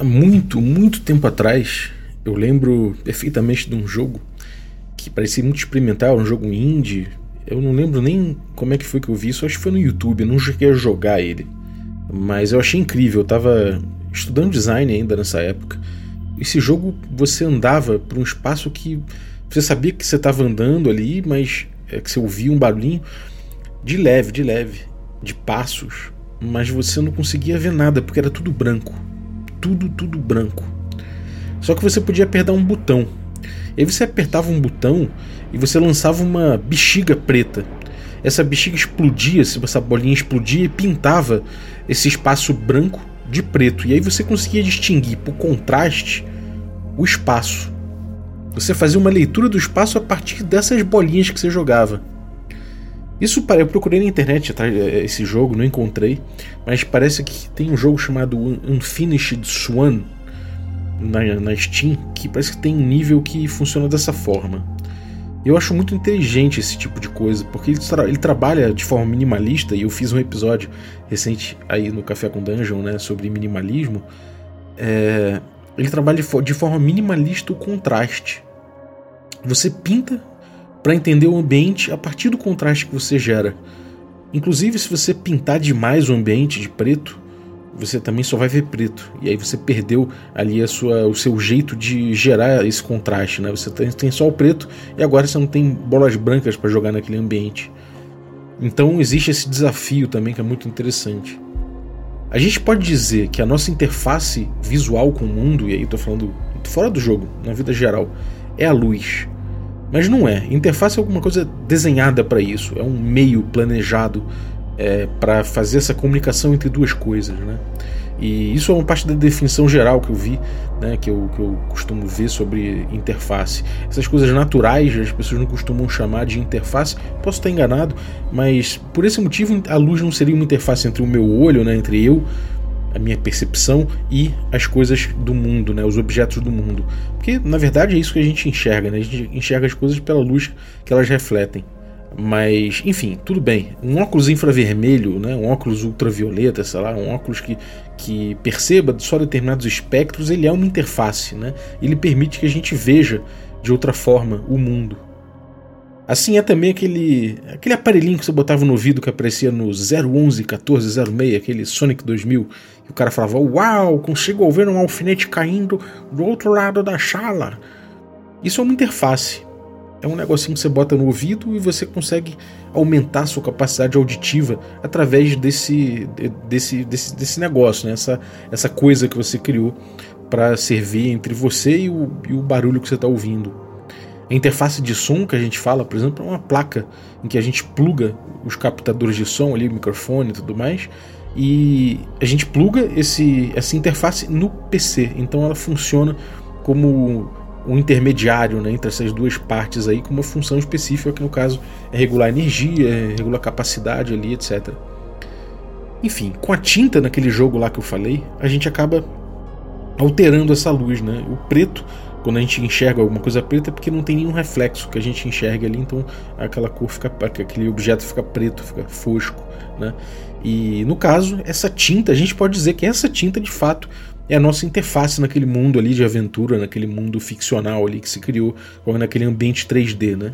há muito, muito tempo atrás, eu lembro perfeitamente de um jogo que parecia muito experimental, um jogo indie. Eu não lembro nem como é que foi que eu vi isso, acho que foi no YouTube, eu não cheguei a jogar ele. Mas eu achei incrível, eu tava estudando design ainda nessa época. Esse jogo você andava por um espaço que você sabia que você estava andando ali, mas é que você ouvia um barulhinho de leve, de leve, de passos, mas você não conseguia ver nada porque era tudo branco. Tudo, tudo branco. Só que você podia apertar um botão. E aí você apertava um botão e você lançava uma bexiga preta. Essa bexiga explodia, essa bolinha explodia e pintava esse espaço branco de preto. E aí você conseguia distinguir por contraste o espaço. Você fazia uma leitura do espaço a partir dessas bolinhas que você jogava. Isso eu procurei na internet esse jogo, não encontrei, mas parece que tem um jogo chamado Unfinished Swan na, na Steam que parece que tem um nível que funciona dessa forma. Eu acho muito inteligente esse tipo de coisa, porque ele, tra ele, trabalha de forma minimalista, e eu fiz um episódio recente aí no Café com Dungeon né, sobre minimalismo. É, ele trabalha de, de forma minimalista o contraste. Você pinta para entender o ambiente a partir do contraste que você gera. Inclusive, se você pintar demais o ambiente de preto, você também só vai ver preto. E aí você perdeu ali a sua, o seu jeito de gerar esse contraste. Né? Você tem, só o preto e agora você não tem bolas brancas para jogar naquele ambiente. Então existe esse desafio também que é muito interessante. A gente pode dizer que a nossa interface visual com o mundo, e aí estou falando fora do jogo, na vida geral, é a luz. Mas não é. Interface é alguma coisa desenhada para isso, é um meio planejado é, para fazer essa comunicação entre duas coisas, né? E isso é uma parte da definição geral que eu vi, né, que, eu, que eu costumo ver sobre interface. Essas coisas naturais as pessoas não costumam chamar de interface. Posso estar enganado, mas por esse motivo a luz não seria uma interface entre o meu olho, né, entre eu, a minha percepção e as coisas do mundo, né, os objetos do mundo. Porque na verdade é isso que a gente enxerga, né? a gente enxerga as coisas pela luz que elas refletem. Mas, enfim, tudo bem. Um óculos infravermelho, né, um óculos ultravioleta, sei lá, um óculos que, que perceba só determinados espectros, ele é uma interface. Né? Ele permite que a gente veja de outra forma o mundo. Assim é também aquele, aquele aparelhinho que você botava no ouvido que aparecia no 011 1406, aquele Sonic 2000, que o cara falava: Uau, consigo ver um alfinete caindo do outro lado da sala. Isso é uma interface. É um negocinho que você bota no ouvido e você consegue aumentar sua capacidade auditiva através desse, desse, desse, desse negócio, né? essa, essa coisa que você criou para servir entre você e o, e o barulho que você está ouvindo. A interface de som que a gente fala, por exemplo, é uma placa em que a gente pluga os captadores de som ali, o microfone e tudo mais, e a gente pluga esse, essa interface no PC. Então ela funciona como um intermediário né, entre essas duas partes aí com uma função específica que no caso é regular energia, é regular capacidade ali, etc. Enfim, com a tinta naquele jogo lá que eu falei, a gente acaba alterando essa luz, né? O preto, quando a gente enxerga alguma coisa preta, é porque não tem nenhum reflexo que a gente enxerga ali, então aquela cor fica, aquele objeto fica preto, fica fosco, né? E no caso, essa tinta, a gente pode dizer que essa tinta de fato é a nossa interface naquele mundo ali de aventura, naquele mundo ficcional ali que se criou, naquele ambiente 3D, né?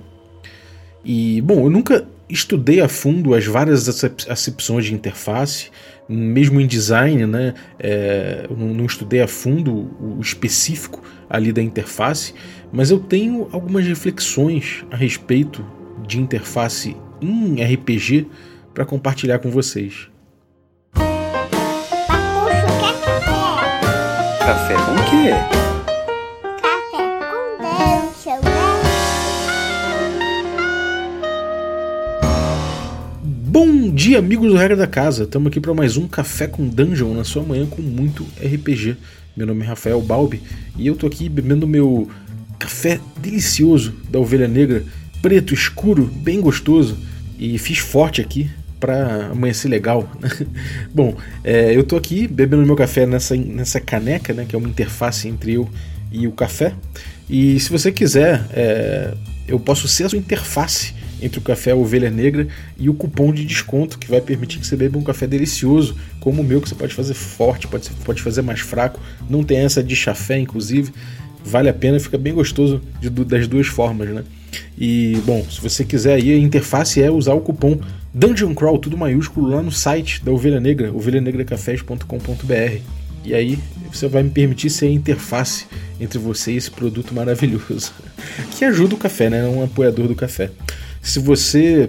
E, bom, eu nunca estudei a fundo as várias acepções de interface, mesmo em design, né? É, eu não estudei a fundo o específico ali da interface, mas eu tenho algumas reflexões a respeito de interface em RPG para compartilhar com vocês. Café com quê? Dia, amigos do Regra da Casa. Estamos aqui para mais um Café com Dungeon na sua manhã com muito RPG. Meu nome é Rafael Balbi e eu tô aqui bebendo meu café delicioso da Ovelha Negra, preto, escuro, bem gostoso. E fiz forte aqui para amanhecer legal. Bom, é, eu tô aqui bebendo meu café nessa, nessa caneca, né, que é uma interface entre eu e o café. E se você quiser, é, eu posso ser a sua interface entre o café Ovelha Negra e o cupom de desconto que vai permitir que você beba um café delicioso, como o meu, que você pode fazer forte, pode, pode fazer mais fraco, não tem essa de chafé, inclusive. Vale a pena, fica bem gostoso de, das duas formas, né? E, bom, se você quiser aí, a interface é usar o cupom Dungeon Crawl, tudo maiúsculo, lá no site da Ovelha Negra, ovelhanegracafés.com.br. E aí você vai me permitir ser a interface entre você e esse produto maravilhoso, que ajuda o café, né? É um apoiador do café. Se você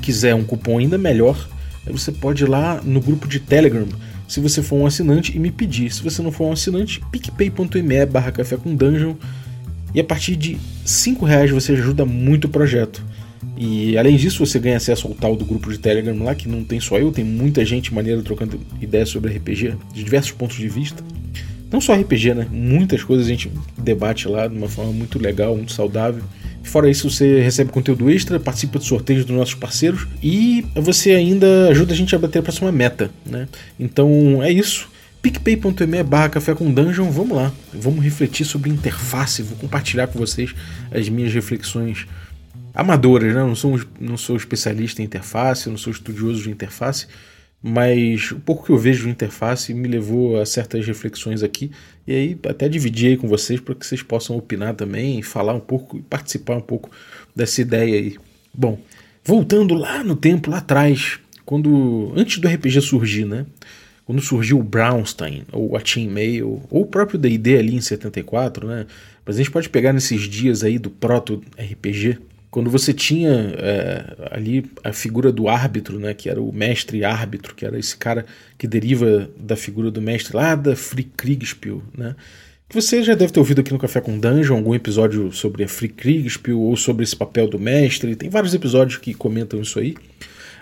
quiser um cupom ainda melhor, você pode ir lá no grupo de Telegram, se você for um assinante, e me pedir. Se você não for um assinante, picpay.me barra café com dungeon. E a partir de 5 reais você ajuda muito o projeto. E além disso, você ganha acesso ao tal do grupo de Telegram lá, que não tem só eu, tem muita gente maneira trocando ideias sobre RPG, de diversos pontos de vista. Não só RPG, né? Muitas coisas a gente debate lá de uma forma muito legal, muito saudável. Fora isso, você recebe conteúdo extra, participa de sorteios dos nossos parceiros e você ainda ajuda a gente a bater a próxima meta, né? Então é isso picpay.me barra café com dungeon, vamos lá, vamos refletir sobre interface, vou compartilhar com vocês as minhas reflexões amadoras, né? não, sou, não sou especialista em interface, não sou estudioso de interface, mas o pouco que eu vejo de interface me levou a certas reflexões aqui, e aí até dividi aí com vocês para que vocês possam opinar também, falar um pouco e participar um pouco dessa ideia aí. Bom, voltando lá no tempo, lá atrás, quando antes do RPG surgir, né? Quando surgiu o Brownstein, ou a Chainmail, ou o próprio D&D ali em 74, né? Mas a gente pode pegar nesses dias aí do proto-RPG, quando você tinha é, ali a figura do árbitro, né, que era o mestre árbitro, que era esse cara que deriva da figura do mestre lá da Free Kriegspiel, né, que você já deve ter ouvido aqui no Café com Dungeon algum episódio sobre a Free Kriegspiel ou sobre esse papel do mestre, tem vários episódios que comentam isso aí.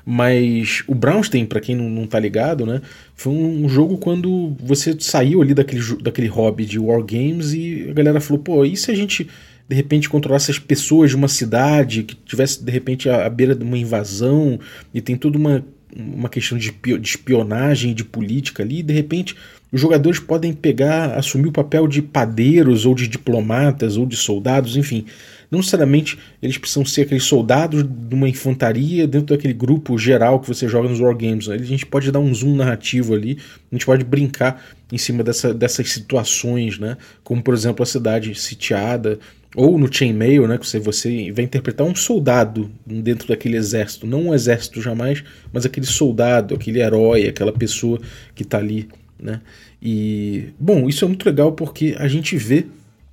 Mas o Brownstein, para quem não, não tá ligado, né, foi um jogo quando você saiu ali daquele, daquele hobby de wargames e a galera falou, pô, e se a gente de repente controlasse as pessoas de uma cidade, que tivesse de repente à, beira de uma invasão e tem toda uma, uma questão de, de espionagem, de política ali, e de repente os jogadores podem pegar, assumir o papel de padeiros ou de diplomatas ou de soldados, enfim. Não necessariamente eles precisam ser aqueles soldados de uma infantaria dentro daquele grupo geral que você joga nos Wargames. A gente pode dar um zoom narrativo ali, a gente pode brincar em cima dessa, dessas situações, né? Como, por exemplo, a cidade sitiada, ou no chainmail, né, que você, você vai interpretar um soldado dentro daquele exército, não um exército jamais, mas aquele soldado, aquele herói, aquela pessoa que está ali, né? E bom, isso é muito legal porque a gente vê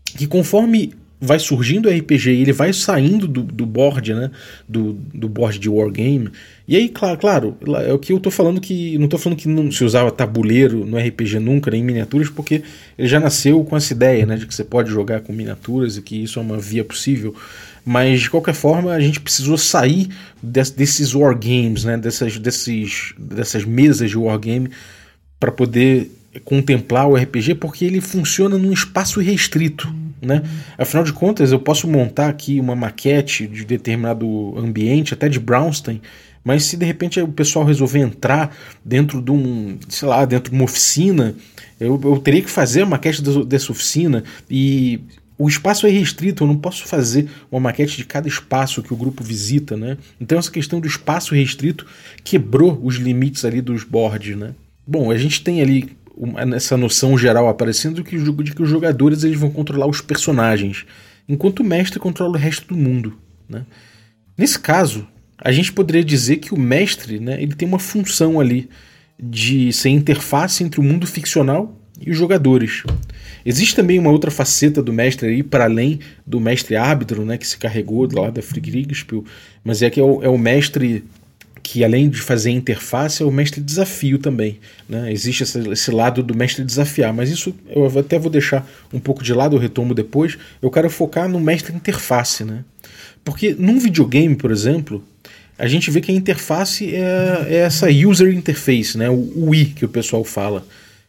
que conforme vai surgindo o RPG e ele vai saindo do, do board, né? Do, do board de wargame. E aí, claro, claro, é o que eu tô falando que. Não tô falando que não se usava tabuleiro no RPG nunca, nem miniaturas, porque ele já nasceu com essa ideia, né? De que você pode jogar com miniaturas e que isso é uma via possível. Mas de qualquer forma, a gente precisou sair des, desses wargames, né? Dessas, desses, dessas mesas de wargame para poder contemplar o RPG, porque ele funciona num espaço restrito. Né? Afinal de contas, eu posso montar aqui uma maquete de determinado ambiente, até de Brownstein, mas se de repente o pessoal resolver entrar dentro de um, sei lá, dentro de uma oficina, eu, eu teria que fazer a maquete dessa oficina e o espaço é restrito, eu não posso fazer uma maquete de cada espaço que o grupo visita, né? Então essa questão do espaço restrito quebrou os limites ali dos boards, né? Bom, a gente tem ali essa noção geral aparecendo que, de que os jogadores eles vão controlar os personagens, enquanto o mestre controla o resto do mundo. Né? Nesse caso, a gente poderia dizer que o mestre né, ele tem uma função ali de ser interface entre o mundo ficcional e os jogadores. Existe também uma outra faceta do mestre aí, para além do mestre árbitro, né, que se carregou lá da Friedrichspiel, mas é que é o, é o mestre que além de fazer interface, é o mestre desafio também. Né? Existe esse, lado do mestre desafiar, mas isso eu até vou deixar um pouco de lado, eu retomo depois. Eu quero focar no mestre interface. Né? Porque num videogame, por exemplo, a gente vê que a interface é, é essa user interface, né? o UI que o pessoal fala.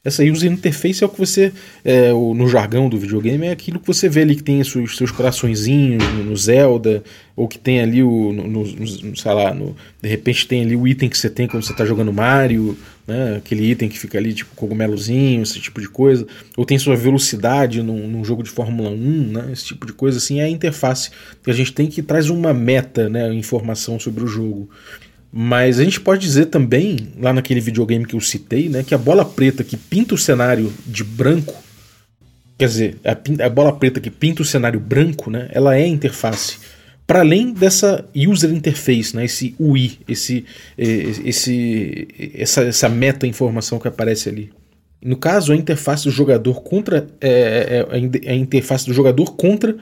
Essa user interface é o que você, é, o, no jargão do videogame, é aquilo que você vê ali que tem os seus, seus coraçõezinhos no, no, Zelda, ou que tem ali o, no, no, sei lá, no, de repente tem ali o item que você tem quando você está jogando Mario, né? Aquele item que fica ali, tipo cogumelozinho, esse tipo de coisa. Ou tem sua velocidade num, num, jogo de Fórmula 1, né? Esse tipo de coisa assim é a interface que a gente tem que traz uma meta, né? Informação sobre o jogo. Mas a gente pode dizer também, lá naquele videogame que eu citei, né? Que a bola preta que pinta o cenário de branco, quer dizer, a, a bola preta que pinta o cenário branco, né? Ela é a interface para além dessa user interface, né, esse UI, esse, esse, essa, essa meta informação que aparece ali. No caso, a interface do jogador contra é, é, é a interface do jogador contra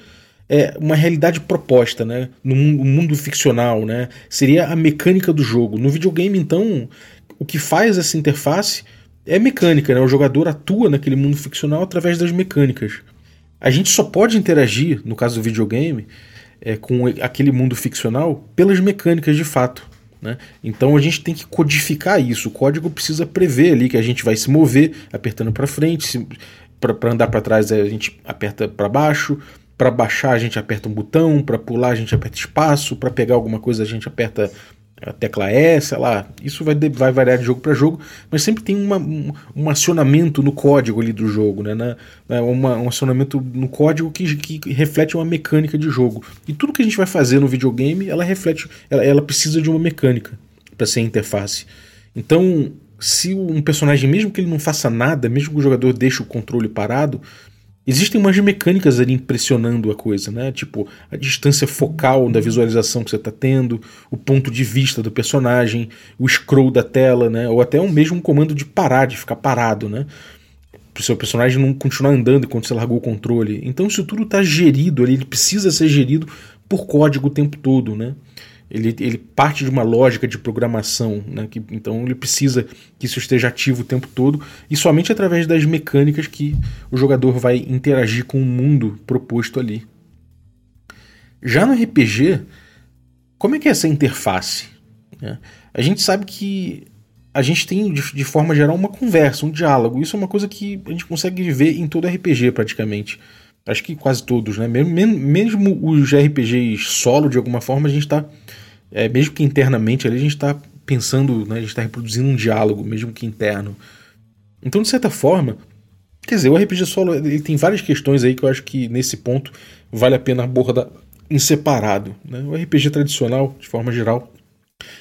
é, uma realidade proposta, né, no mundo, ficcional, né, seria a mecânica do jogo. No videogame, então, o que faz essa interface é mecânica, né, o jogador atua naquele mundo ficcional através das mecânicas. A gente só pode interagir, no caso do videogame, é, com aquele mundo ficcional pelas mecânicas de fato. Né? Então a gente tem que codificar isso. O código precisa prever ali que a gente vai se mover apertando para frente, para andar para trás a gente aperta para baixo, para baixar a gente aperta um botão, para pular a gente aperta espaço, para pegar alguma coisa a gente aperta a tecla E, sei lá, isso vai, vai variar de jogo para jogo, mas sempre tem uma, um, um, acionamento no código ali do jogo, né? Na, na, uma, um acionamento no código que, que reflete uma mecânica de jogo. E tudo que a gente vai fazer no videogame, ela reflete, ela, ela precisa de uma mecânica para ser interface. Então, se um personagem, mesmo que ele não faça nada, mesmo que o jogador deixe o controle parado, Existem umas mecânicas ali impressionando a coisa, né? Tipo, a distância focal da visualização que você está tendo, o ponto de vista do personagem, o scroll da tela, né? Ou até um mesmo comando de parar, de ficar parado, né? Para o seu personagem não continuar andando enquanto você largou o controle. Então isso tudo está gerido ali, ele precisa ser gerido por código o tempo todo, né? Ele, ele parte de uma lógica de programação, né? que, então ele precisa que isso esteja ativo o tempo todo e somente através das mecânicas que o jogador vai interagir com o mundo proposto ali. Já no RPG, como é que é essa interface? É, a gente sabe que a gente tem, de, de, forma geral, uma conversa, um diálogo. Isso é uma coisa que a gente consegue viver em todo RPG, praticamente. Acho que quase todos, né? Mesmo, mesmo os RPGs solo, de alguma forma, a gente está é, mesmo que internamente ali a gente está pensando, né, a gente está reproduzindo um diálogo, mesmo que interno. Então, de certa forma, quer dizer, o RPG solo ele tem várias questões aí que eu acho que nesse ponto vale a pena abordar em separado. Né? O RPG tradicional, de forma geral,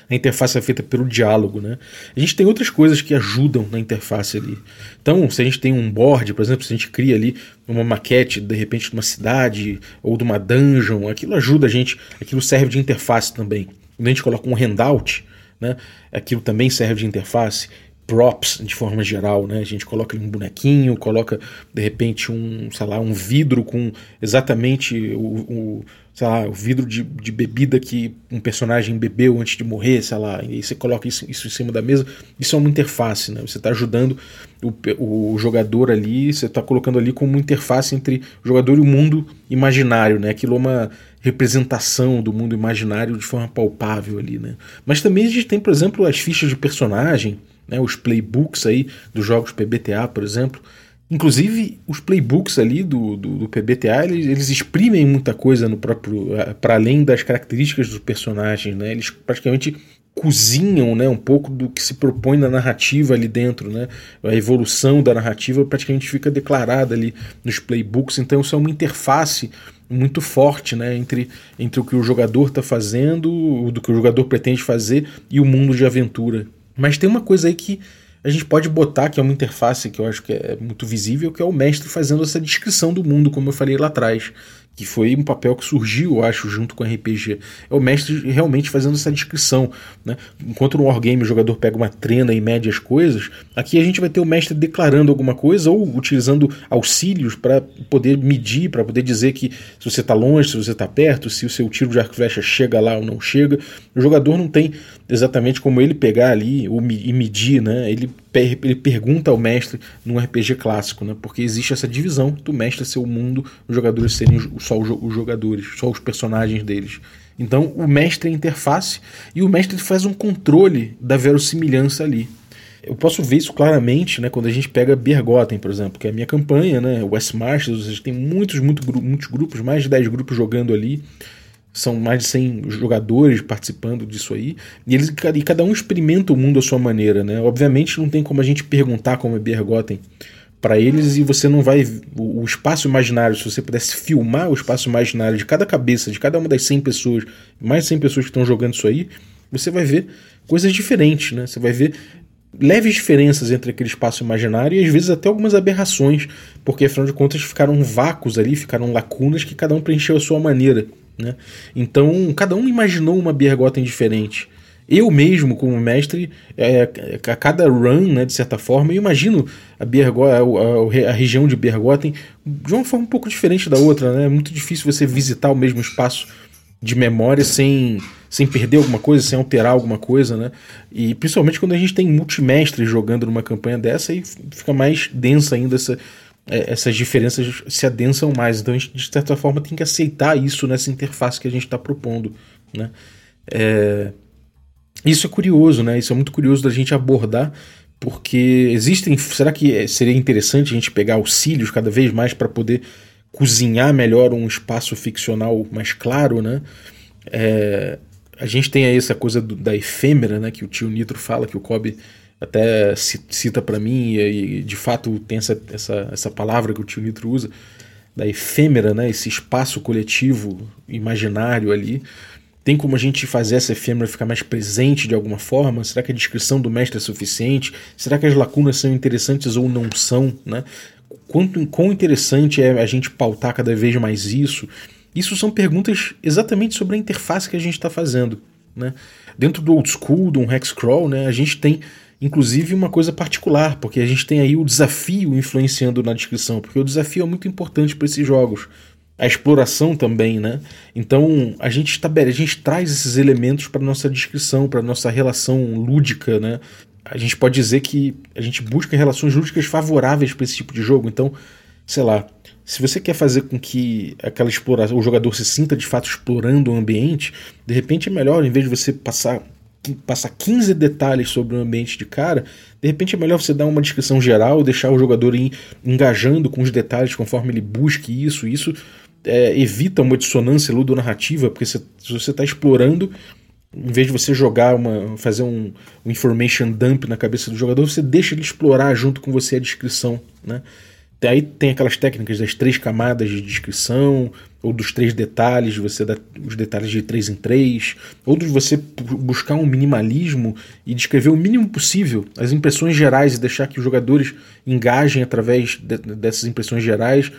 a interface é feita pelo diálogo, né? A gente tem outras coisas que ajudam na interface ali. Então, se a gente tem um board, por exemplo, se a gente cria ali uma maquete, de repente, de uma cidade ou de uma dungeon, aquilo ajuda a gente, aquilo serve de interface também. Quando a gente coloca um handout, né, aquilo também serve de interface props de forma geral, né? A gente coloca um bonequinho, coloca de repente um, sei lá, um vidro com exatamente o, o sei lá, o vidro de, de bebida que um personagem bebeu antes de morrer, sei lá, e você coloca isso, isso em cima da mesa. Isso é uma interface, né? Você está ajudando o, o jogador ali, você está colocando ali como uma interface entre o jogador e o mundo imaginário, né? Aquilo é uma representação do mundo imaginário de forma palpável ali, né? Mas também a gente tem, por exemplo, as fichas de personagem, né, os playbooks aí dos jogos PBTA, por exemplo. Inclusive, os playbooks ali do, do, do PBTA, eles, eles, exprimem muita coisa no próprio. Eh, para além das características dos personagens, né? Eles praticamente cozinham né, um pouco do que se propõe na narrativa ali dentro. Né? A evolução da narrativa praticamente fica declarada ali nos playbooks, então isso é uma interface muito forte né, entre, entre o que o jogador está fazendo, do que o jogador pretende fazer e o mundo de aventura mas tem uma coisa aí que a gente pode botar, que é uma interface que eu acho que é muito visível, que é o mestre fazendo essa descrição do mundo, como eu falei lá atrás que foi um papel que surgiu, eu acho, junto com o RPG. É o mestre realmente fazendo essa descrição. Né? Enquanto no Wargame o jogador pega uma trena e mede as coisas, aqui a gente vai ter o mestre declarando alguma coisa ou utilizando auxílios para poder medir, para poder dizer que se você está longe, se você está perto, se o seu tiro de arco e flecha chega lá ou não chega. O jogador não tem exatamente como ele pegar ali e medir, né? ele ele pergunta ao mestre num RPG clássico, né? Porque existe essa divisão do mestre ser o mundo, os jogadores serem só os jogadores, só os personagens deles. Então o mestre é a interface e o mestre faz um controle da verossimilhança ali. Eu posso ver isso claramente né, quando a gente pega Bergotten, por exemplo, que é a minha campanha, né, West Marches, tem muitos, muito, muitos grupos, mais de 10 grupos jogando ali. são mais de 100 jogadores participando disso aí, e, eles, e cada um experimenta o mundo à sua maneira, né? Obviamente não tem como a gente perguntar como é Bergotten para eles e você não vai o, o, espaço imaginário, se você pudesse filmar o espaço imaginário de cada cabeça, de cada uma das 100 pessoas, mais de 100 pessoas que estão jogando isso aí, você vai ver coisas diferentes, né? Você vai ver leves diferenças entre aquele espaço imaginário e às vezes até algumas aberrações, porque afinal de contas ficaram vácuos ali, ficaram lacunas que cada um preencheu a sua maneira. Né? Então, cada um imaginou uma Bergotten diferente. Eu mesmo, como mestre, é, a cada run, né, de certa forma, eu imagino a, Bergo, a, a, a, região de Bergotten de uma forma um pouco diferente da outra. Né? É muito difícil você visitar o mesmo espaço de memória sem, sem perder alguma coisa, sem alterar alguma coisa. Né? E principalmente quando a gente tem multimestres jogando numa campanha dessa, aí fica mais densa ainda essa, é, essas diferenças se adensam mais. Então a gente, de certa forma, tem que aceitar isso nessa interface que a gente está propondo. Né? É... Isso é curioso, né? Isso é muito curioso da gente abordar, porque existem. Será que seria interessante a gente pegar auxílios cada vez mais para poder cozinhar melhor um espaço ficcional mais claro, né? É... A gente tem aí essa coisa do, da efêmera, né? Que o tio Nitro fala, que o Kobe até cita para mim, e, de fato tem essa, essa, essa palavra que o tio Nitro usa, da efêmera, né, esse espaço coletivo, imaginário ali. Tem como a gente fazer essa efêmera ficar mais presente de alguma forma? Será que a descrição do mestre é suficiente? Será que as lacunas são interessantes ou não são? Né? Quanto, quão interessante é a gente pautar cada vez mais isso? Isso são perguntas exatamente sobre a interface que a gente está fazendo. Né? Dentro do old school, do um hexcrawl, né, a gente tem inclusive uma coisa particular, porque a gente tem aí o desafio influenciando na descrição, porque o desafio é muito importante para esses jogos. A exploração também, né? Então a gente estabelece, a gente traz esses elementos para nossa descrição, para nossa relação lúdica, né? A gente pode dizer que a gente busca relações lúdicas favoráveis para esse tipo de jogo. Então, sei lá, se você quer fazer com que aquela exploração, o jogador se sinta de fato explorando o ambiente, de repente é melhor, em vez de você passar passar 15 detalhes sobre o ambiente de cara, de repente é melhor você dar uma descrição geral, deixar o jogador engajando com os detalhes conforme ele busque isso. Isso é, evita uma dissonância ludonarrativa, porque se, você está explorando, em vez de você jogar uma. fazer um, um information dump na cabeça do jogador, você deixa ele explorar junto com você a descrição. Né? Aí tem aquelas técnicas das três camadas de descrição, ou dos três detalhes, você dá os detalhes de três em três, ou de você buscar um minimalismo e descrever o mínimo possível as impressões gerais e deixar que os jogadores engajem através de, dessas impressões gerais,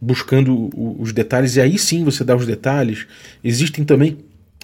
buscando os detalhes, e aí sim você dá os detalhes. Existem também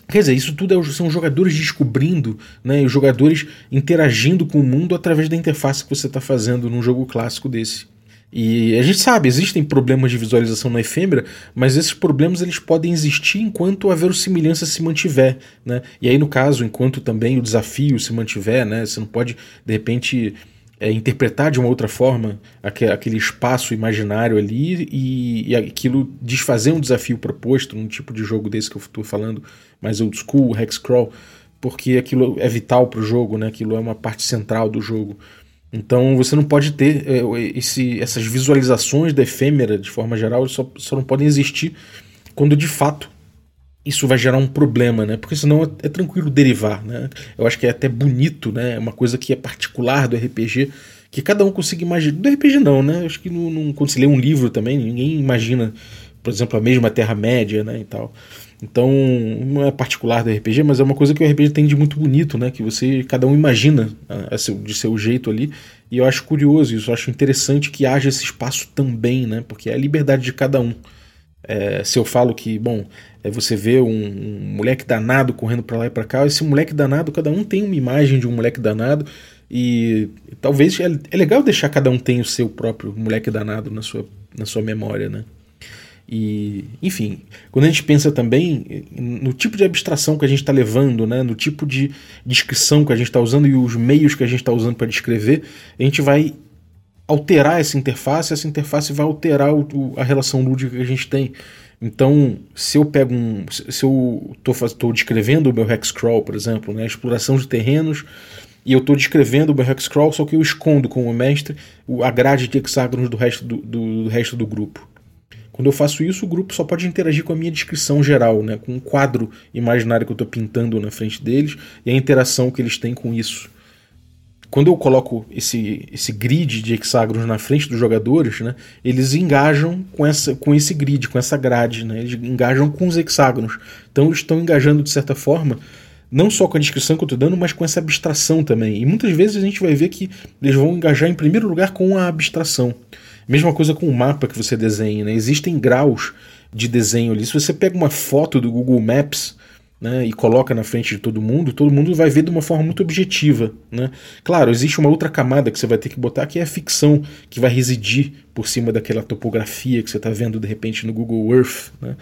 Quer dizer, isso tudo é, são jogadores descobrindo, né, os jogadores interagindo com o mundo através da interface que você está fazendo num jogo clássico desse. E a gente sabe, existem problemas de visualização na efêmera, mas esses problemas eles podem existir enquanto a verossimilhança se mantiver, né? E aí no caso, enquanto também o desafio se mantiver, né? Você não pode de repente é, interpretar de uma outra forma aquele espaço imaginário ali e, e aquilo desfazer um desafio proposto num tipo de jogo desse que eu estou falando, mais old school, hexcrawl, porque aquilo é vital para o jogo, né? Aquilo é uma parte central do jogo. Então você não pode ter é, esse, essas visualizações da efêmera de forma geral, só, só não podem existir quando de fato isso vai gerar um problema, né? Porque senão é, é, tranquilo derivar, né? Eu acho que é até bonito, né? É uma coisa que é particular do RPG, que cada um consiga imaginar. Do RPG não, né? Eu acho que não, não, quando você lê um livro também, ninguém imagina, por exemplo, a mesma Terra-média, né? E tal. Então, não é particular do RPG, mas é uma coisa que o RPG tem de muito bonito, né? Que você, cada um imagina seu, de seu jeito ali. E eu acho curioso isso, eu acho interessante que haja esse espaço também, né? Porque é a liberdade de cada um. É, se eu falo que, bom, é você vê um, um moleque danado correndo para lá e para cá, esse moleque danado, cada um tem uma imagem de um moleque danado. E talvez é, é legal deixar cada um tem o seu próprio moleque danado na sua, na sua memória, né? E, enfim, quando a gente pensa também no tipo de abstração que a gente está levando, né, no tipo de descrição que a gente está usando e os meios que a gente está usando para descrever, a gente vai alterar essa interface, essa interface vai alterar o, a relação lúdica que a gente tem. Então, se eu pego um. Se eu estou descrevendo o meu hexcrawl, por exemplo, né, exploração de terrenos, e eu estou descrevendo o meu hexcrawl, só que eu escondo como mestre a grade de hexágonos do resto do, do, do resto do grupo. Quando eu faço isso, o grupo só pode interagir com a minha descrição geral, né, com um quadro imaginário que eu estou pintando na frente deles e a interação que eles têm com isso. Quando eu coloco esse, esse grid de hexágonos na frente dos jogadores, né, eles engajam com, essa, com esse grid, com essa grade, né, eles engajam com os hexágonos. Então eles estão engajando de certa forma não só com a descrição que eu estou dando, mas com essa abstração também. E muitas vezes a gente vai ver que eles vão engajar em primeiro lugar com a abstração. Mesma coisa com o mapa que você desenha, né? Existem graus de desenho ali. Se você pega uma foto do Google Maps né, e coloca na frente de todo mundo, todo mundo vai ver de uma forma muito objetiva. Né? Claro, existe uma outra camada que você vai ter que botar, que é a ficção, que vai residir por cima daquela topografia que você está vendo de repente no Google Earth. Né?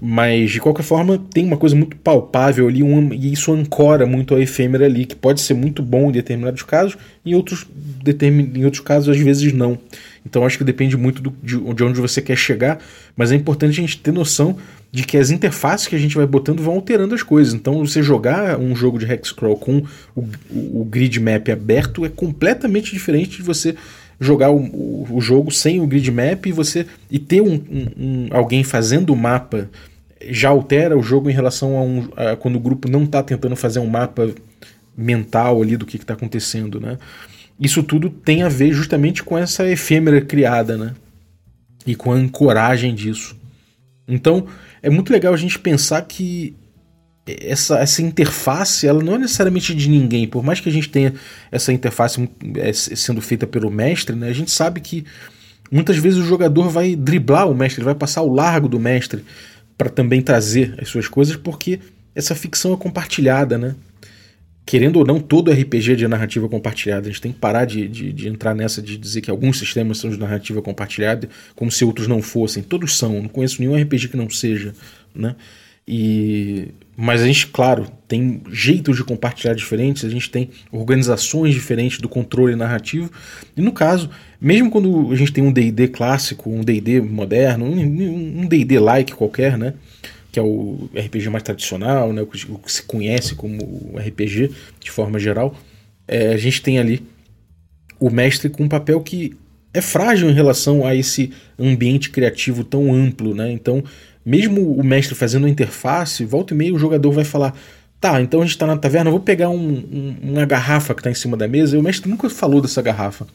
Mas, de qualquer forma, tem uma coisa muito palpável ali, um, e isso ancora muito a efêmera ali, que pode ser muito bom em determinados casos, em outros, em outros casos, às vezes não. Então, acho que depende muito do, de onde você quer chegar, mas é importante a gente ter noção de que as interfaces que a gente vai botando vão alterando as coisas. Então, você jogar um jogo de hexcrawl com o, o, grid map aberto é completamente diferente de você jogar o, o, o, jogo sem o grid map e você e ter um, um, um, alguém fazendo o mapa já altera o jogo em relação a, um, a quando o grupo não está tentando fazer um mapa mental ali do que está acontecendo, né? Isso tudo tem a ver justamente com essa efêmera criada, né? E com a ancoragem disso. Então, é muito legal a gente pensar que essa, essa interface ela não é necessariamente de ninguém. Por mais que a gente tenha essa interface é, sendo feita pelo mestre, né, a gente sabe que muitas vezes o jogador vai driblar o mestre, vai passar ao largo do mestre para também trazer as suas coisas, porque essa ficção é compartilhada, né? Querendo ou não, todo RPG de narrativa compartilhada. A gente tem que parar de, de, de entrar nessa de dizer que alguns sistemas são de narrativa compartilhada, como se outros não fossem. Todos são. Não conheço nenhum RPG que não seja, né? E mas a gente, claro, tem jeitos de compartilhar diferentes, a gente tem organizações diferentes do controle narrativo. E no caso, mesmo quando a gente tem um D&D clássico, um D&D moderno, um D&D like qualquer, né, que é o RPG mais tradicional, né, o que se conhece como RPG de forma geral, é, a gente tem ali o mestre com um papel que é frágil em relação a esse ambiente criativo tão amplo, né? Então, mesmo o mestre fazendo a interface, volta e meia o jogador vai falar: tá, então a gente está na taverna, vou pegar um, um, uma garrafa que está em cima da mesa, e o mestre nunca falou dessa garrafa.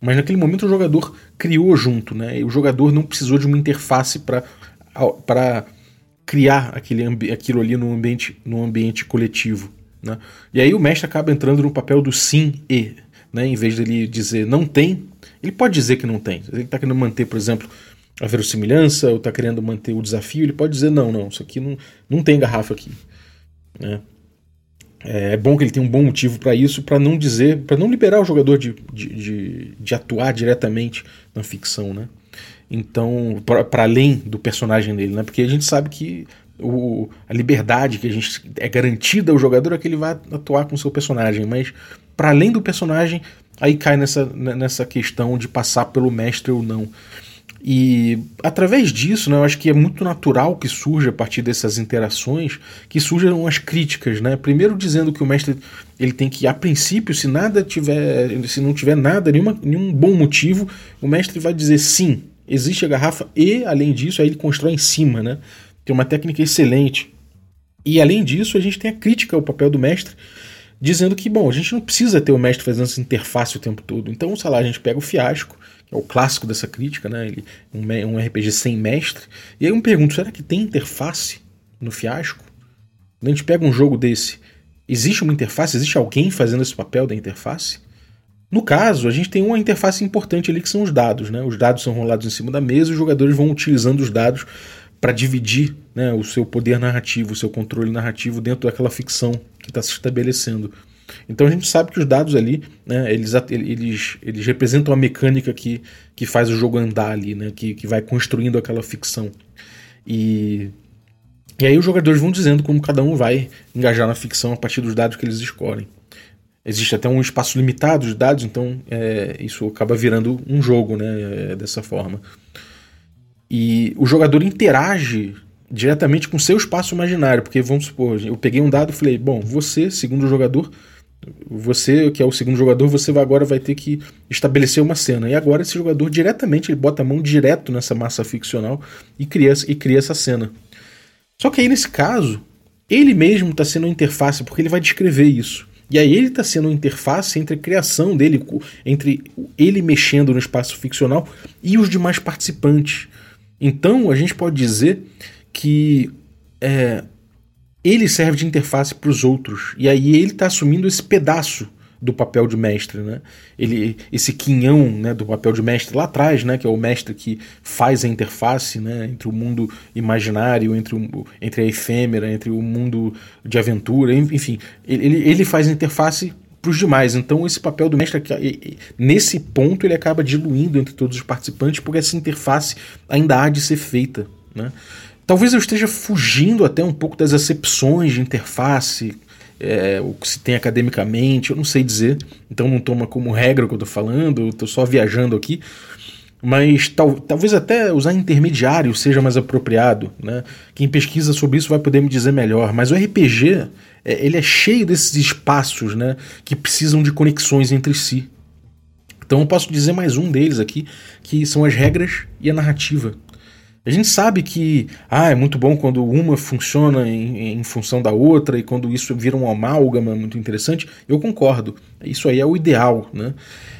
Mas naquele momento o jogador criou junto, né? E o jogador não precisou de uma interface para criar aquele, aquilo ali no ambiente, no ambiente coletivo. Né? E aí o mestre acaba entrando no papel do sim e, né? em vez dele dizer não tem, ele pode dizer que não tem. Ele está querendo manter, por exemplo, a verossimilhança ou está querendo manter o desafio, ele pode dizer: não, não, isso aqui não, não tem garrafa aqui. Né? É, é bom que ele tenha um bom motivo para isso, para não dizer, para não liberar o jogador de, de, de, de, atuar diretamente na ficção, né? Então, para além do personagem dele, né? Porque a gente sabe que o, a liberdade que a gente é garantida ao jogador é que ele vai atuar com o seu personagem, mas para além do personagem, aí cai nessa, nessa questão de passar pelo mestre ou não. E através disso, né, eu acho que é muito natural que surja a partir dessas interações, que surjam as críticas, né? Primeiro dizendo que o mestre ele tem que, a princípio, se nada tiver, se não tiver nada, nenhuma, nenhum bom motivo, o mestre vai dizer sim, existe a garrafa e, além disso, aí ele constrói em cima, né? Tem uma técnica excelente. E além disso, a gente tem a crítica ao papel do mestre, dizendo que, bom, a gente não precisa ter o mestre fazendo essa interface o tempo todo. Então, sei lá, a gente pega o fiasco, é o clássico dessa crítica, né? Ele, um, um RPG sem mestre. E aí eu me pergunto, será que tem interface no fiasco? Quando a gente pega um jogo desse, existe uma interface? Existe alguém fazendo esse papel da interface? No caso, a gente tem uma interface importante ali que são os dados, né? Os dados são rolados em cima da mesa e os jogadores vão utilizando os dados para dividir né, o seu poder narrativo, o seu controle narrativo dentro daquela ficção que está se estabelecendo. Então a gente sabe que os dados ali, né, eles, eles, eles representam a mecânica que, que faz o jogo andar ali, né, que, que vai construindo aquela ficção. E, e aí os jogadores vão dizendo como cada um vai engajar na ficção a partir dos dados que eles escolhem. Existe até um espaço limitado de dados, então é, isso acaba virando um jogo né, é, dessa forma. E o jogador interage diretamente com seu espaço imaginário, porque vamos supor, eu peguei um dado e falei, bom, você, segundo jogador, Você, que é o segundo jogador, você vai, agora vai ter que estabelecer uma cena. E agora esse jogador diretamente ele bota a mão direto nessa massa ficcional e cria, e cria essa cena. Só que aí nesse caso, ele mesmo está sendo a interface, porque ele vai descrever isso. E aí ele está sendo a interface entre a criação dele, entre ele mexendo no espaço ficcional e os demais participantes. Então a gente pode dizer que é, ele serve de interface para os outros. E aí ele está assumindo esse pedaço do papel de mestre, né? Ele, esse quinhão né, do papel de mestre lá atrás, né, que é o mestre que faz a interface né, entre o mundo imaginário, entre, o, entre a efêmera, entre o mundo de aventura, enfim, ele, ele faz a interface para os demais. Então esse papel do mestre, nesse ponto, ele acaba diluindo entre todos os participantes, porque essa interface ainda há de ser feita, né? Talvez eu esteja fugindo até um pouco das acepções de interface, é, o que se tem academicamente, eu não sei dizer, então não toma como regra o que eu estou falando, estou só viajando aqui. Mas tal, talvez até usar intermediário seja mais apropriado. Né? Quem pesquisa sobre isso vai poder me dizer melhor. Mas o RPG é, ele é cheio desses espaços né, que precisam de conexões entre si. Então eu posso dizer mais um deles aqui, que são as regras e a narrativa. A gente sabe que ah, é muito bom quando uma funciona em, em, função da outra e quando isso vira um amálgama muito interessante. Eu concordo. Isso aí é o ideal, né?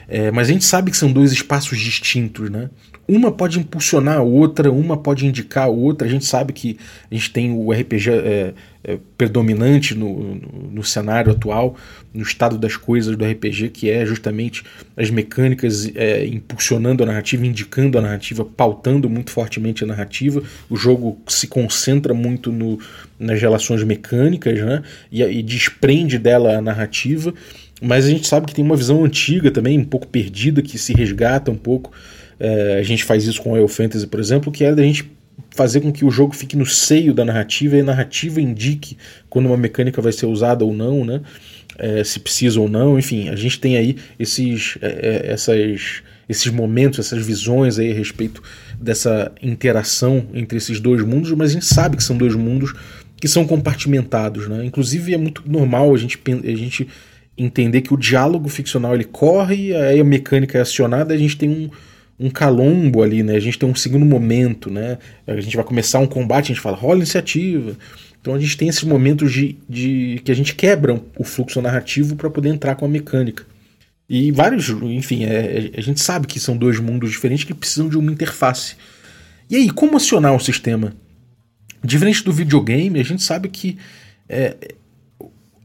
É, mas a gente sabe que são dois espaços distintos, né? Uma pode impulsionar a outra, uma pode indicar a outra. A gente sabe que a gente tem o RPG é, é, predominante no, no, no, cenário atual, no estado das coisas do RPG, que é justamente as mecânicas é, impulsionando a narrativa, indicando a narrativa, pautando muito fortemente a narrativa. O jogo se concentra muito no, nas relações mecânicas né? e, e desprende dela a narrativa. Mas a gente sabe que tem uma visão antiga também, um pouco perdida, que se resgata um pouco. É, a gente faz isso com o Fantasy, por exemplo, que é da gente fazer com que o jogo fique no seio da narrativa e a narrativa indique quando uma mecânica vai ser usada ou não, né? É, se precisa ou não, enfim, a gente tem aí esses, é, é, essas, esses momentos, essas visões aí a respeito dessa interação entre esses dois mundos, mas a gente sabe que são dois mundos que são compartimentados, né? Inclusive é muito normal a gente, a gente entender que o diálogo ficcional ele corre, aí a mecânica é acionada, a gente tem um, um calombo ali, né? A gente tem um segundo momento, né? A gente vai começar um combate, a gente fala, rola iniciativa. Então a gente tem esses momentos de, de que a gente quebra o fluxo narrativo para poder entrar com a mecânica. E vários, enfim, é, é, a gente sabe que são dois mundos diferentes que precisam de uma interface. E aí, como acionar o sistema? Diferente do videogame, a gente sabe que é,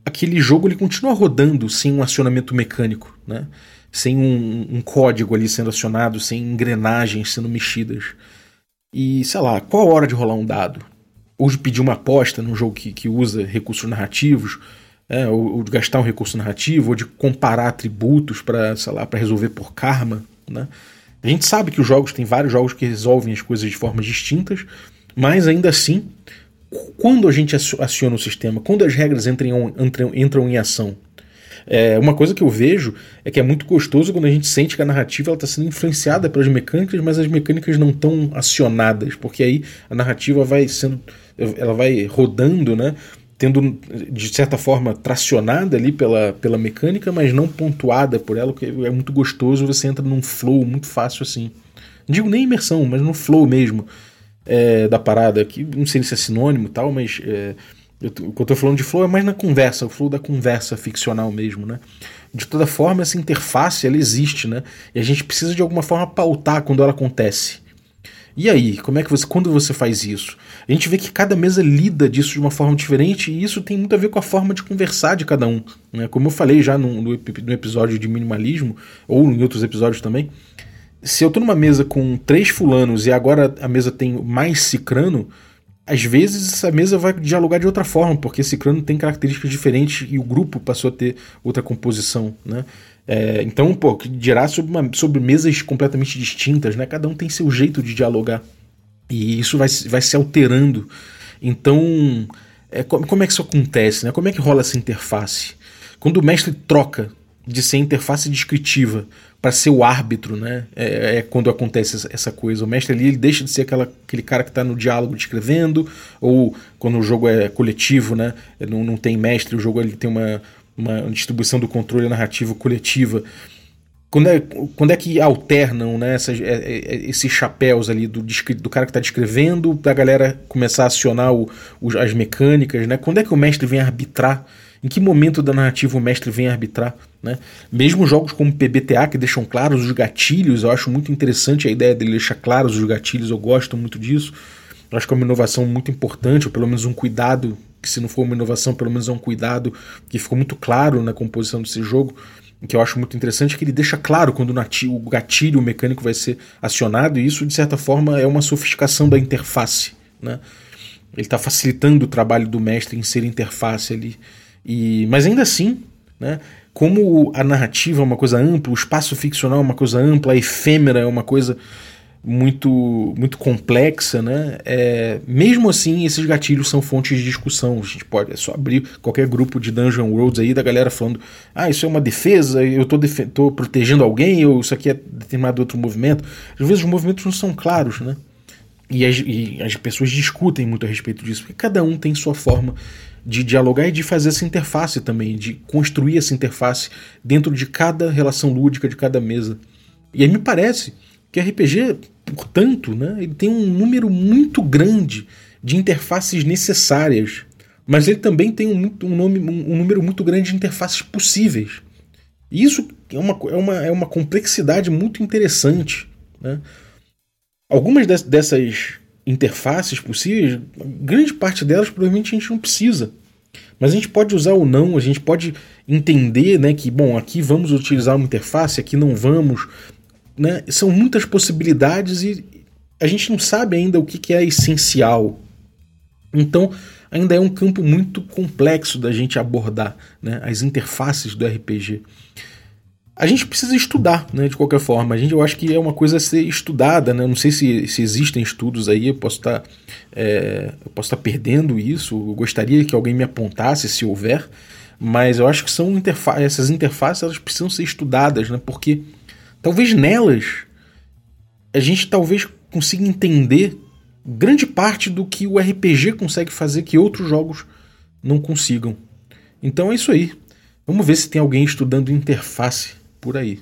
aquele jogo ele continua rodando sem um acionamento mecânico, né? Sem um, um, código ali sendo acionado, sem engrenagens sendo mexidas. E sei lá, qual a hora de rolar um dado? Ou de pedir uma aposta num jogo que, que usa recursos narrativos, é, ou, ou, de gastar um recurso narrativo, ou de comparar atributos para, sei lá, para resolver por karma, né? A gente sabe que os jogos tem vários jogos que resolvem as coisas de formas distintas, mas ainda assim, quando a gente aciona o sistema, quando as regras entram, entram, entram em ação, é, uma coisa que eu vejo é que é muito gostoso quando a gente sente que a narrativa está sendo influenciada pelas mecânicas, mas as mecânicas não estão acionadas, porque aí a narrativa vai sendo. ela vai rodando, né? Tendo, de certa forma, tracionada ali pela, pela mecânica, mas não pontuada por ela, que é muito gostoso, você entra num flow muito fácil assim. Não digo nem imersão, mas no flow mesmo é, da parada, que não sei se é sinônimo tal, mas é, eu, o que eu tô falando de flow é mais na conversa, o flow da conversa ficcional mesmo, né? De toda forma, essa interface, ela existe, né? E a gente precisa de alguma forma pautar quando ela acontece. E aí, como é que você, quando você faz isso? A gente vê que cada mesa lida disso de uma forma diferente e isso tem muito a ver com a forma de conversar de cada um. Né? Como eu falei já no, no, no episódio de minimalismo, ou em outros episódios também, se eu tô numa mesa com três fulanos e agora a mesa tem mais cicrano, às vezes essa mesa vai dialogar de outra forma, porque esse crânio tem características diferentes e o grupo passou a ter outra composição, né? É, então, pô, que dirá sobre, uma, sobre mesas completamente distintas, né? Cada um tem seu jeito de dialogar. E isso vai, vai se alterando. Então, é, como, é que isso acontece, né? Como é que rola essa interface? Quando o mestre troca de ser interface descritiva para ser o árbitro, né? É, é, quando acontece essa coisa. O mestre ali ele deixa de ser aquela, aquele cara que está no diálogo descrevendo, ou quando o jogo é coletivo, né? Não, não tem mestre, o jogo ele tem uma, uma distribuição do controle narrativo coletiva. Quando é, quando é que alternam né, essas, é, é, esses chapéus ali do, do cara que está descrevendo, da galera começar a acionar o, o, as mecânicas? Né? Quando é que o mestre vem arbitrar? Em que momento da narrativa o mestre vem arbitrar? Né? Mesmo jogos como PBTA, que deixam claros os gatilhos, eu acho muito interessante a ideia dele deixar claros os gatilhos, eu gosto muito disso. Eu acho que é uma inovação muito importante, ou pelo menos um cuidado, que se não for uma inovação, pelo menos é um cuidado que ficou muito claro na composição desse jogo que eu acho muito interessante é que ele deixa claro quando o gatilho mecânico vai ser acionado, e isso, de certa forma, é uma sofisticação da interface. Né? Ele está facilitando o trabalho do mestre em ser interface ali. E, mas ainda assim, né, como a narrativa é uma coisa ampla, o espaço ficcional é uma coisa ampla, a efêmera é uma coisa muito muito complexa, né? É, mesmo assim, esses gatilhos são fontes de discussão. A gente pode é só abrir qualquer grupo de Dungeon Worlds aí da galera falando: ah, isso é uma defesa, eu tô, def protegendo alguém, ou isso aqui é determinado outro movimento. Às vezes os movimentos não são claros, né? E as, e as pessoas discutem muito a respeito disso, porque cada um tem sua forma de dialogar e de fazer essa interface também, de construir essa interface dentro de cada relação lúdica, de cada mesa. E aí me parece que RPG, portanto, né, ele tem um número muito grande de interfaces necessárias, mas ele também tem um, um, nome, um, um número muito grande de interfaces possíveis. E isso é uma, é uma, é uma complexidade muito interessante. Né? Algumas dessas interfaces possíveis, grande parte delas provavelmente a gente não precisa. Mas a gente pode usar ou não, a gente pode entender né, que, bom, aqui vamos utilizar uma interface, aqui não vamos, né? São muitas possibilidades e a gente não sabe ainda o que, que é essencial. Então, ainda é um campo muito complexo da gente abordar né? as interfaces do RPG. A gente precisa estudar, né, de qualquer forma. A gente, eu acho que é uma coisa a ser estudada, né? Não sei se, se existem estudos aí, eu posso estar, tá, é, eu posso estar tá perdendo isso. Eu gostaria que alguém me apontasse se houver, mas eu acho que são interfa essas interfaces elas precisam ser estudadas, né? Porque Talvez nelas a gente talvez consiga entender grande parte do que o RPG consegue fazer que outros jogos não consigam. Então é isso aí. Vamos ver se tem alguém estudando interface por aí.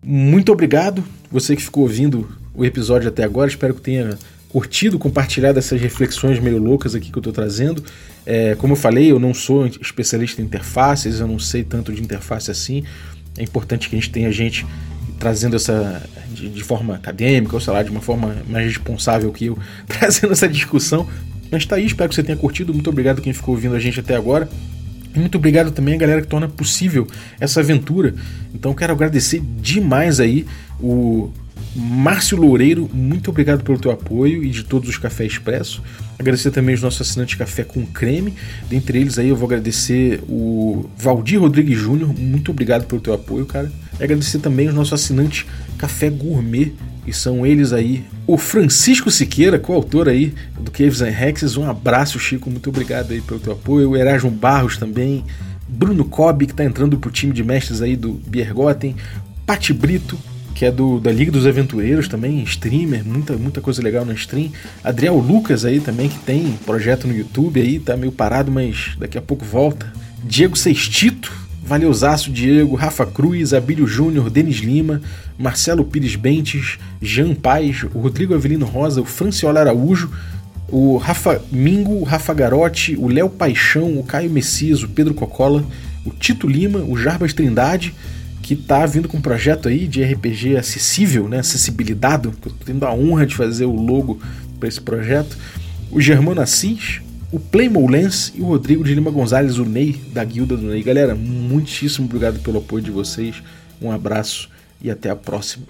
Muito obrigado, você que ficou ouvindo o episódio até agora. Espero que tenha curtido, compartilhado essas reflexões meio loucas aqui que eu estou trazendo. É, como eu falei, eu não sou especialista em interfaces, eu não sei tanto de interface assim. É importante que a gente tenha gente trazendo essa de, de, forma acadêmica, ou sei lá, de uma forma mais responsável que eu, trazendo essa discussão. Mas tá aí, espero que você tenha curtido. Muito obrigado quem ficou ouvindo a gente até agora. Muito obrigado também a galera que torna possível essa aventura. Então quero agradecer demais aí o Márcio Loureiro, muito obrigado pelo teu apoio e de todos os Café Expresso. Agradecer também os nossos assinantes Café com Creme. Dentre eles aí eu vou agradecer o Valdir Rodrigues Júnior, muito obrigado pelo teu apoio, cara. E agradecer também os nossos assinantes Café Gourmet, e são eles aí o Francisco Siqueira, coautor aí do Caves and Hexes. Um abraço, Chico, muito obrigado aí pelo teu apoio. O Erasmo Barros também. Bruno Cobb, que está entrando pro time de mestres aí do Biergoten. Pati Brito, que é do, da Liga dos Aventureiros também, streamer, muita, muita coisa legal na stream. Adriel Lucas aí também, que tem projeto no YouTube aí, tá meio parado, mas daqui a pouco volta. Diego Sextito, Valeuzaço Diego, Rafa Cruz, Abílio Júnior, Denis Lima, Marcelo Pires Bentes, Jean Paz, o Rodrigo Avelino Rosa, o Franciola Araújo, o Rafa Mingo, o Rafa Garotti, o Léo Paixão, o Caio Messias, o Pedro Cocola, o Tito Lima, o Jarbas Trindade, que tá vindo com um projeto aí de RPG acessível, né? Acessibilidade. Eu tô tendo a honra de fazer o logo para esse projeto. O Germano Assis, o Playmo Lens e o Rodrigo de Lima Gonzalez, o Ney, da Guilda do Ney. Galera, muitíssimo obrigado pelo apoio de vocês. Um abraço e até a próxima.